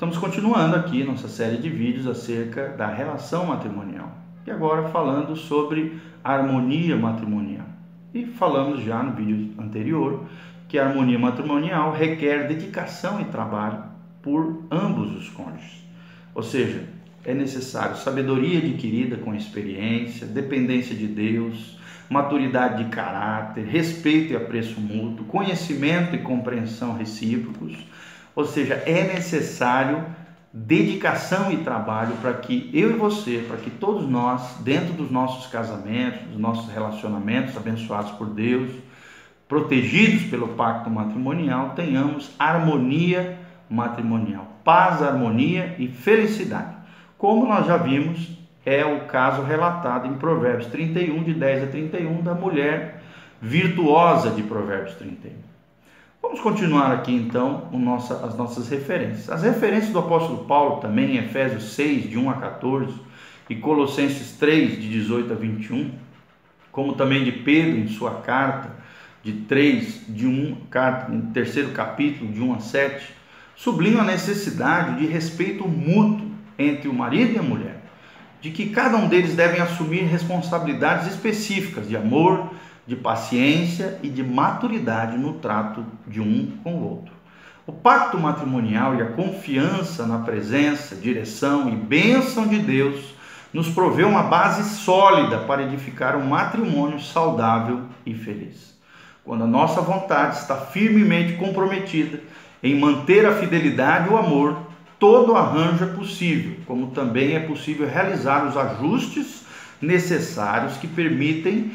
Estamos continuando aqui nossa série de vídeos acerca da relação matrimonial. E agora falando sobre harmonia matrimonial. E falamos já no vídeo anterior que a harmonia matrimonial requer dedicação e trabalho por ambos os cônjuges. Ou seja, é necessário sabedoria adquirida com experiência, dependência de Deus, maturidade de caráter, respeito e apreço mútuo, conhecimento e compreensão recíprocos ou seja, é necessário dedicação e trabalho para que eu e você, para que todos nós, dentro dos nossos casamentos, dos nossos relacionamentos abençoados por Deus, protegidos pelo pacto matrimonial, tenhamos harmonia matrimonial, paz, harmonia e felicidade. Como nós já vimos, é o caso relatado em Provérbios 31, de 10 a 31, da mulher virtuosa de Provérbios 31. Vamos continuar aqui então nossa, as nossas referências. As referências do apóstolo Paulo também em Efésios 6, de 1 a 14, e Colossenses 3, de 18 a 21, como também de Pedro em sua carta, de 3, de 1, carta, em terceiro capítulo, de 1 a 7, sublinham a necessidade de respeito mútuo entre o marido e a mulher, de que cada um deles devem assumir responsabilidades específicas de amor, de paciência e de maturidade no trato de um com o outro. O pacto matrimonial e a confiança na presença, direção e bênção de Deus nos provê uma base sólida para edificar um matrimônio saudável e feliz. Quando a nossa vontade está firmemente comprometida em manter a fidelidade e o amor, todo arranjo é possível, como também é possível realizar os ajustes necessários que permitem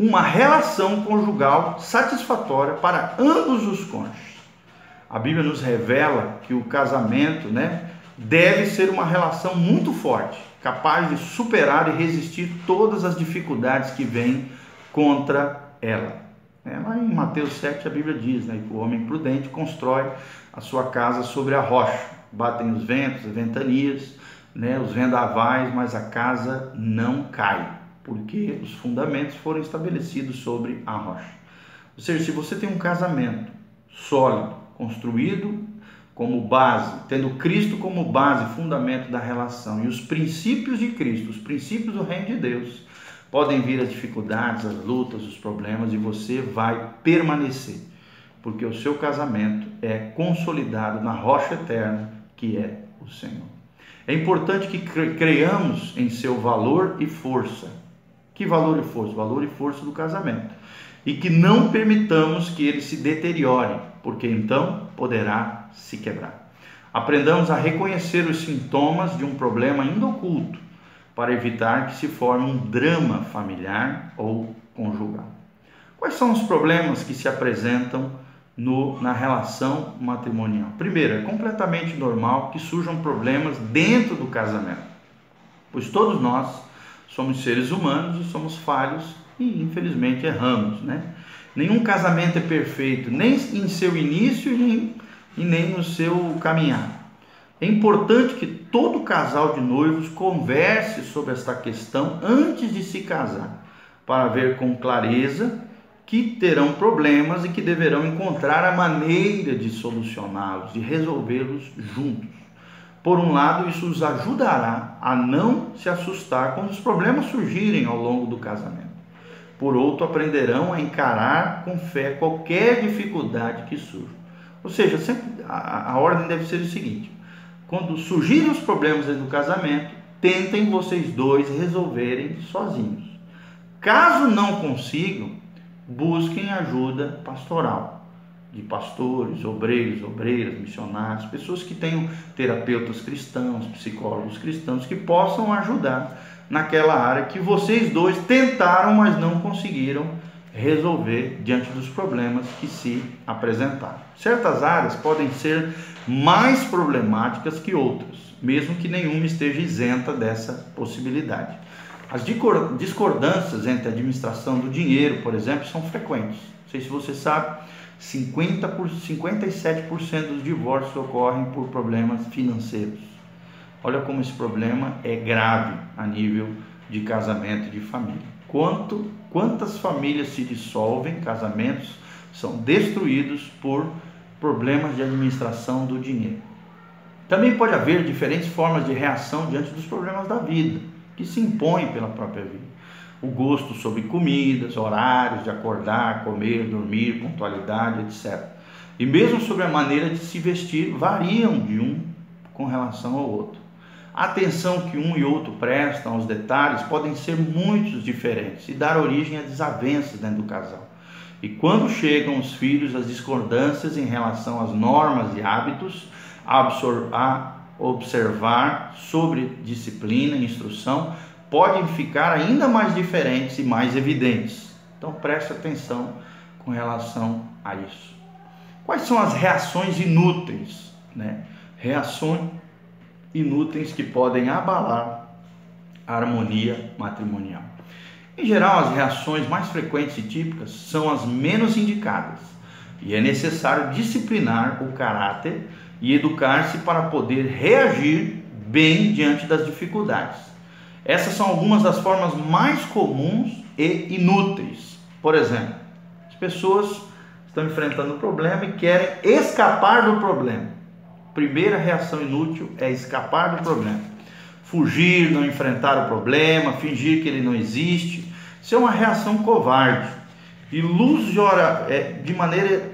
uma relação conjugal satisfatória para ambos os cônjuges. A Bíblia nos revela que o casamento, né, deve ser uma relação muito forte, capaz de superar e resistir todas as dificuldades que vêm contra ela. É, lá em Mateus 7 a Bíblia diz né, que o homem prudente constrói a sua casa sobre a rocha. Batem os ventos, as ventanias, né, os vendavais, mas a casa não cai porque os fundamentos foram estabelecidos sobre a rocha. Ou seja, se você tem um casamento sólido, construído como base, tendo Cristo como base, fundamento da relação e os princípios de Cristo, os princípios do reino de Deus, podem vir as dificuldades, as lutas, os problemas e você vai permanecer, porque o seu casamento é consolidado na rocha eterna que é o Senhor. É importante que creiamos em seu valor e força que valor e força? Valor e força do casamento. E que não permitamos que ele se deteriore, porque então poderá se quebrar. Aprendamos a reconhecer os sintomas de um problema ainda oculto, para evitar que se forme um drama familiar ou conjugal. Quais são os problemas que se apresentam no, na relação matrimonial? Primeiro, é completamente normal que surjam problemas dentro do casamento, pois todos nós Somos seres humanos e somos falhos e infelizmente erramos, né? Nenhum casamento é perfeito, nem em seu início nem, e nem no seu caminhar. É importante que todo casal de noivos converse sobre esta questão antes de se casar, para ver com clareza que terão problemas e que deverão encontrar a maneira de solucioná-los, de resolvê-los juntos. Por um lado, isso os ajudará a não se assustar quando os problemas surgirem ao longo do casamento. Por outro, aprenderão a encarar com fé qualquer dificuldade que surja. Ou seja, sempre, a, a ordem deve ser o seguinte: quando surgirem os problemas do casamento, tentem vocês dois resolverem sozinhos. Caso não consigam, busquem ajuda pastoral de pastores, obreiros, obreiras, missionários, pessoas que tenham terapeutas cristãos, psicólogos cristãos que possam ajudar naquela área que vocês dois tentaram, mas não conseguiram resolver diante dos problemas que se apresentaram. Certas áreas podem ser mais problemáticas que outras, mesmo que nenhuma esteja isenta dessa possibilidade. As discordâncias entre a administração do dinheiro, por exemplo, são frequentes. Não sei se você sabe, 50 por, 57% dos divórcios ocorrem por problemas financeiros. Olha como esse problema é grave a nível de casamento e de família. Quanto, quantas famílias se dissolvem, casamentos são destruídos por problemas de administração do dinheiro. Também pode haver diferentes formas de reação diante dos problemas da vida, que se impõem pela própria vida. O gosto sobre comidas, horários de acordar, comer, dormir, pontualidade, etc. E mesmo sobre a maneira de se vestir variam de um com relação ao outro. A atenção que um e outro prestam aos detalhes podem ser muito diferentes e dar origem a desavenças dentro do casal. E quando chegam os filhos, as discordâncias em relação às normas e hábitos a observar sobre disciplina e instrução podem ficar ainda mais diferentes e mais evidentes. Então preste atenção com relação a isso. Quais são as reações inúteis? Né? Reações inúteis que podem abalar a harmonia matrimonial. Em geral, as reações mais frequentes e típicas são as menos indicadas, e é necessário disciplinar o caráter e educar-se para poder reagir bem diante das dificuldades. Essas são algumas das formas mais comuns e inúteis. Por exemplo, as pessoas estão enfrentando um problema e querem escapar do problema. Primeira reação inútil é escapar do problema. Fugir, não enfrentar o problema, fingir que ele não existe. Isso é uma reação covarde. Ilusora, é, de maneira.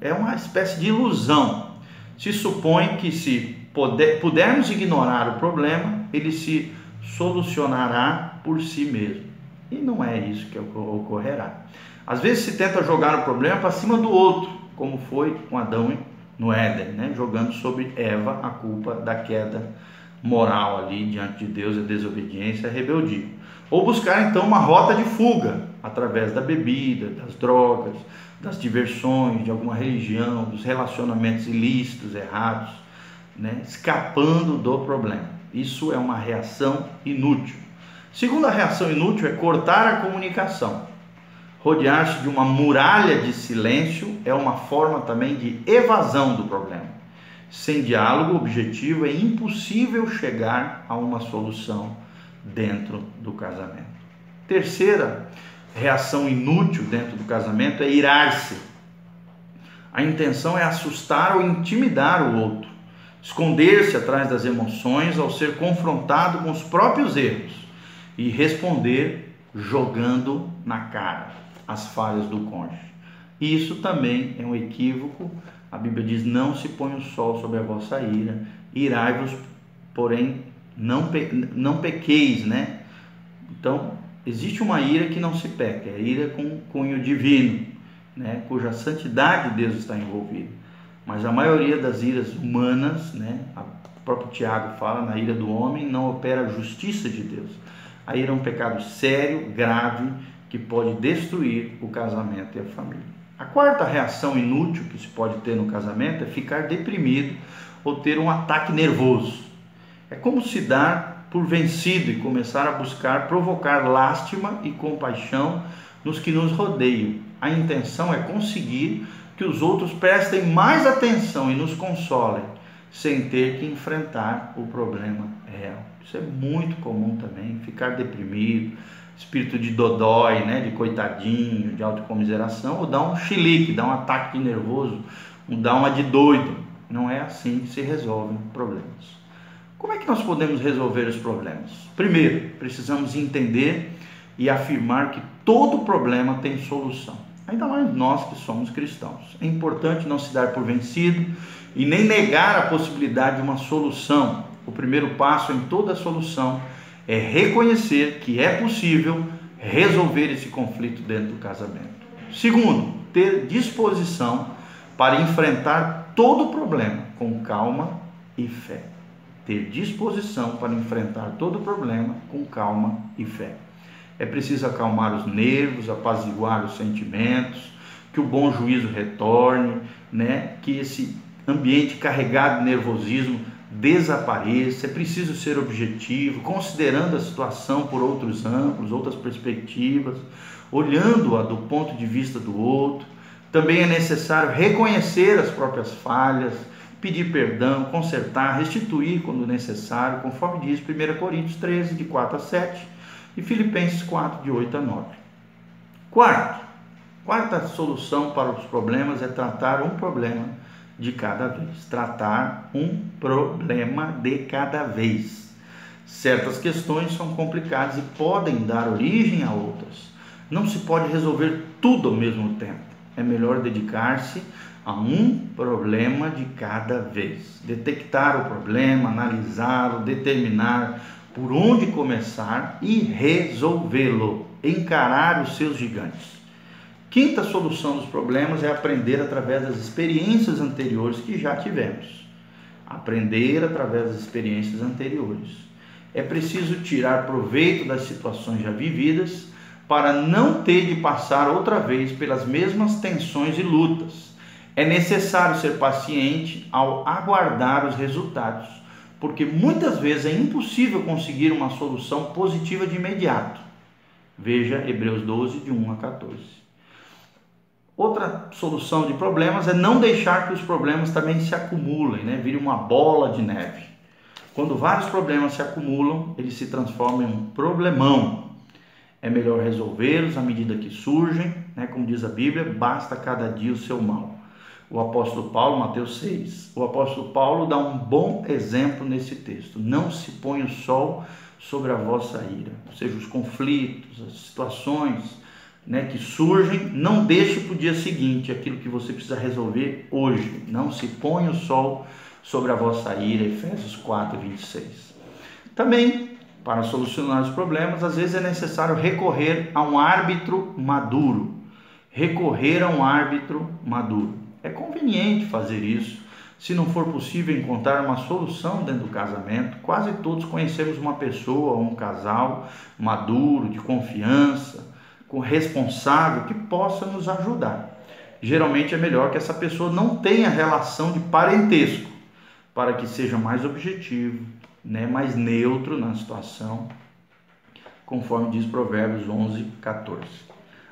É uma espécie de ilusão se supõe que se puder, pudermos ignorar o problema, ele se solucionará por si mesmo. E não é isso que ocorrerá. Às vezes se tenta jogar o problema para cima do outro, como foi com Adão no Éden, né? jogando sobre Eva a culpa da queda moral ali diante de Deus, a desobediência, a rebeldia. Ou buscar então uma rota de fuga através da bebida, das drogas, das diversões, de alguma religião, dos relacionamentos ilícitos, errados, né? escapando do problema. Isso é uma reação inútil. Segunda reação inútil é cortar a comunicação. Rodear-se de uma muralha de silêncio é uma forma também de evasão do problema. Sem diálogo objetivo é impossível chegar a uma solução dentro do casamento. Terceira reação inútil dentro do casamento é irar-se. A intenção é assustar ou intimidar o outro, esconder-se atrás das emoções ao ser confrontado com os próprios erros e responder jogando na cara as falhas do cônjuge. Isso também é um equívoco. A Bíblia diz: Não se põe o sol sobre a vossa ira, irai-vos, porém não, pe não pequeis, né? Então, existe uma ira que não se peca, é a ira com cunho divino, né, cuja santidade de Deus está envolvida. Mas a maioria das iras humanas, né, o próprio Tiago fala, na ira do homem não opera a justiça de Deus. A ira é um pecado sério, grave, que pode destruir o casamento e a família. A quarta reação inútil que se pode ter no casamento é ficar deprimido ou ter um ataque nervoso. É como se dar por vencido e começar a buscar provocar lástima e compaixão nos que nos rodeiam. A intenção é conseguir que os outros prestem mais atenção e nos consolem, sem ter que enfrentar o problema real. Isso é muito comum também, ficar deprimido, espírito de dodói, né, de coitadinho, de autocomiseração, ou dar um chilique, dar um ataque nervoso, dar uma de doido. Não é assim que se resolvem problemas. Como é que nós podemos resolver os problemas? Primeiro, precisamos entender e afirmar que todo problema tem solução. Ainda mais nós que somos cristãos. É importante não se dar por vencido e nem negar a possibilidade de uma solução. O primeiro passo em toda solução é reconhecer que é possível resolver esse conflito dentro do casamento. Segundo, ter disposição para enfrentar todo o problema com calma e fé ter disposição para enfrentar todo problema com calma e fé. É preciso acalmar os nervos, apaziguar os sentimentos, que o bom juízo retorne, né? que esse ambiente carregado de nervosismo desapareça. É preciso ser objetivo, considerando a situação por outros ângulos, outras perspectivas, olhando-a do ponto de vista do outro. Também é necessário reconhecer as próprias falhas, pedir perdão, consertar, restituir quando necessário, conforme diz 1 Coríntios 13, de 4 a 7 e Filipenses 4, de 8 a 9. Quarto, quarta solução para os problemas é tratar um problema de cada vez. Tratar um problema de cada vez. Certas questões são complicadas e podem dar origem a outras. Não se pode resolver tudo ao mesmo tempo. É melhor dedicar-se a um problema de cada vez. Detectar o problema, analisá-lo, determinar por onde começar e resolvê-lo. Encarar os seus gigantes. Quinta solução dos problemas é aprender através das experiências anteriores que já tivemos. Aprender através das experiências anteriores. É preciso tirar proveito das situações já vividas para não ter de passar outra vez pelas mesmas tensões e lutas. É necessário ser paciente ao aguardar os resultados, porque muitas vezes é impossível conseguir uma solução positiva de imediato. Veja Hebreus 12, de 1 a 14. Outra solução de problemas é não deixar que os problemas também se acumulem, né? Vire uma bola de neve. Quando vários problemas se acumulam, eles se transformam em um problemão. É melhor resolvê-los à medida que surgem, né? Como diz a Bíblia, basta cada dia o seu mal. O apóstolo Paulo, Mateus 6, o apóstolo Paulo dá um bom exemplo nesse texto. Não se põe o sol sobre a vossa ira, ou seja, os conflitos, as situações, né, que surgem, não deixe para o dia seguinte aquilo que você precisa resolver hoje. Não se põe o sol sobre a vossa ira, Efésios 4, 26. Também, para solucionar os problemas, às vezes é necessário recorrer a um árbitro maduro. Recorrer a um árbitro maduro. É conveniente fazer isso. Se não for possível encontrar uma solução dentro do casamento, quase todos conhecemos uma pessoa, um casal maduro, de confiança, responsável que possa nos ajudar. Geralmente é melhor que essa pessoa não tenha relação de parentesco, para que seja mais objetivo, né, mais neutro na situação, conforme diz Provérbios 11, 14.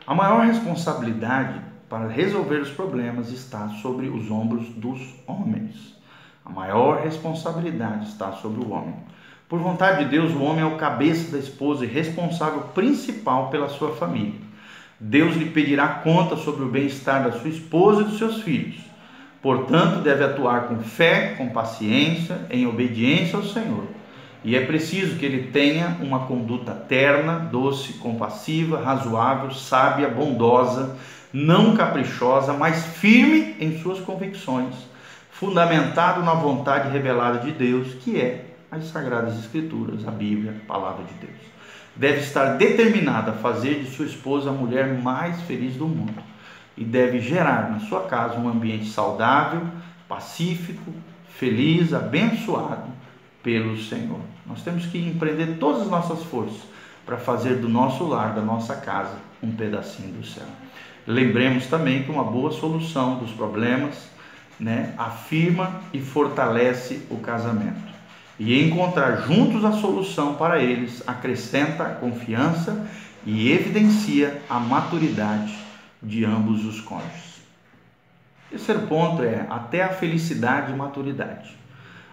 A maior responsabilidade para resolver os problemas está sobre os ombros dos homens. A maior responsabilidade está sobre o homem. Por vontade de Deus, o homem é o cabeça da esposa e responsável principal pela sua família. Deus lhe pedirá conta sobre o bem-estar da sua esposa e dos seus filhos. Portanto, deve atuar com fé, com paciência, em obediência ao Senhor. E é preciso que ele tenha uma conduta terna, doce, compassiva, razoável, sábia, bondosa, não caprichosa, mas firme em suas convicções, fundamentado na vontade revelada de Deus, que é as Sagradas Escrituras, a Bíblia, a Palavra de Deus. Deve estar determinada a fazer de sua esposa a mulher mais feliz do mundo e deve gerar na sua casa um ambiente saudável, pacífico, feliz, abençoado pelo Senhor. Nós temos que empreender todas as nossas forças para fazer do nosso lar, da nossa casa, um pedacinho do céu. Lembremos também que uma boa solução dos problemas né, afirma e fortalece o casamento e encontrar juntos a solução para eles acrescenta a confiança e evidencia a maturidade de ambos os cônjuges. Terceiro ponto é até a felicidade e maturidade.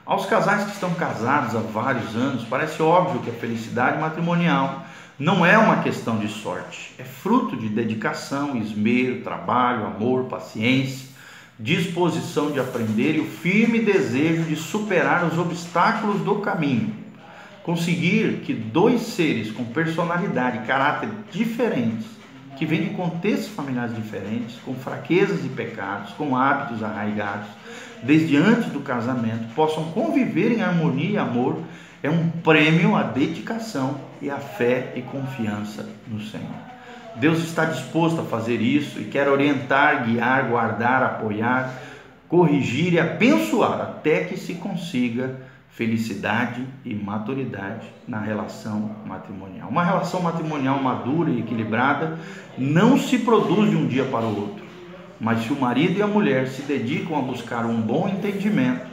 Aos casais que estão casados há vários anos, parece óbvio que a felicidade matrimonial não é uma questão de sorte, é fruto de dedicação, esmero, trabalho, amor, paciência disposição de aprender e o firme desejo de superar os obstáculos do caminho. Conseguir que dois seres com personalidade e caráter diferentes, que vêm de contextos familiares diferentes, com fraquezas e pecados, com hábitos arraigados, desde antes do casamento, possam conviver em harmonia e amor, é um prêmio à dedicação e à fé e confiança no Senhor. Deus está disposto a fazer isso e quer orientar, guiar, guardar, apoiar, corrigir e abençoar até que se consiga felicidade e maturidade na relação matrimonial. Uma relação matrimonial madura e equilibrada não se produz de um dia para o outro, mas se o marido e a mulher se dedicam a buscar um bom entendimento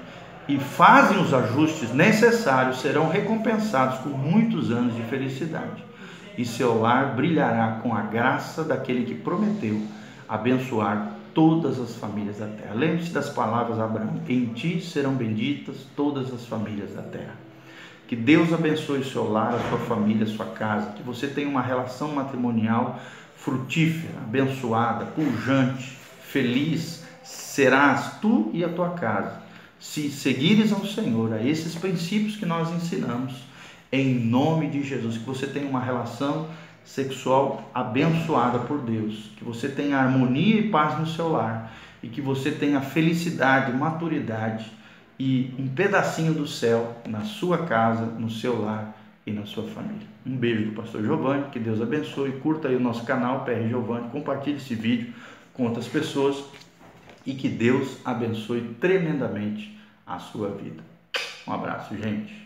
e fazem os ajustes necessários, serão recompensados com muitos anos de felicidade e seu lar brilhará com a graça daquele que prometeu abençoar todas as famílias da terra. Lembre-se das palavras de Abraão: Em ti serão benditas todas as famílias da terra. Que Deus abençoe seu lar, a sua família, a sua casa. Que você tenha uma relação matrimonial frutífera, abençoada, pujante, feliz, serás tu e a tua casa, se seguires ao Senhor, a esses princípios que nós ensinamos, em nome de Jesus, que você tenha uma relação sexual abençoada por Deus, que você tenha harmonia e paz no seu lar e que você tenha felicidade, maturidade e um pedacinho do céu na sua casa, no seu lar e na sua família. Um beijo do pastor Giovanni, que Deus abençoe, curta aí o nosso canal PR Giovanni, compartilhe esse vídeo com outras pessoas e que Deus abençoe tremendamente a sua vida. Um abraço, gente.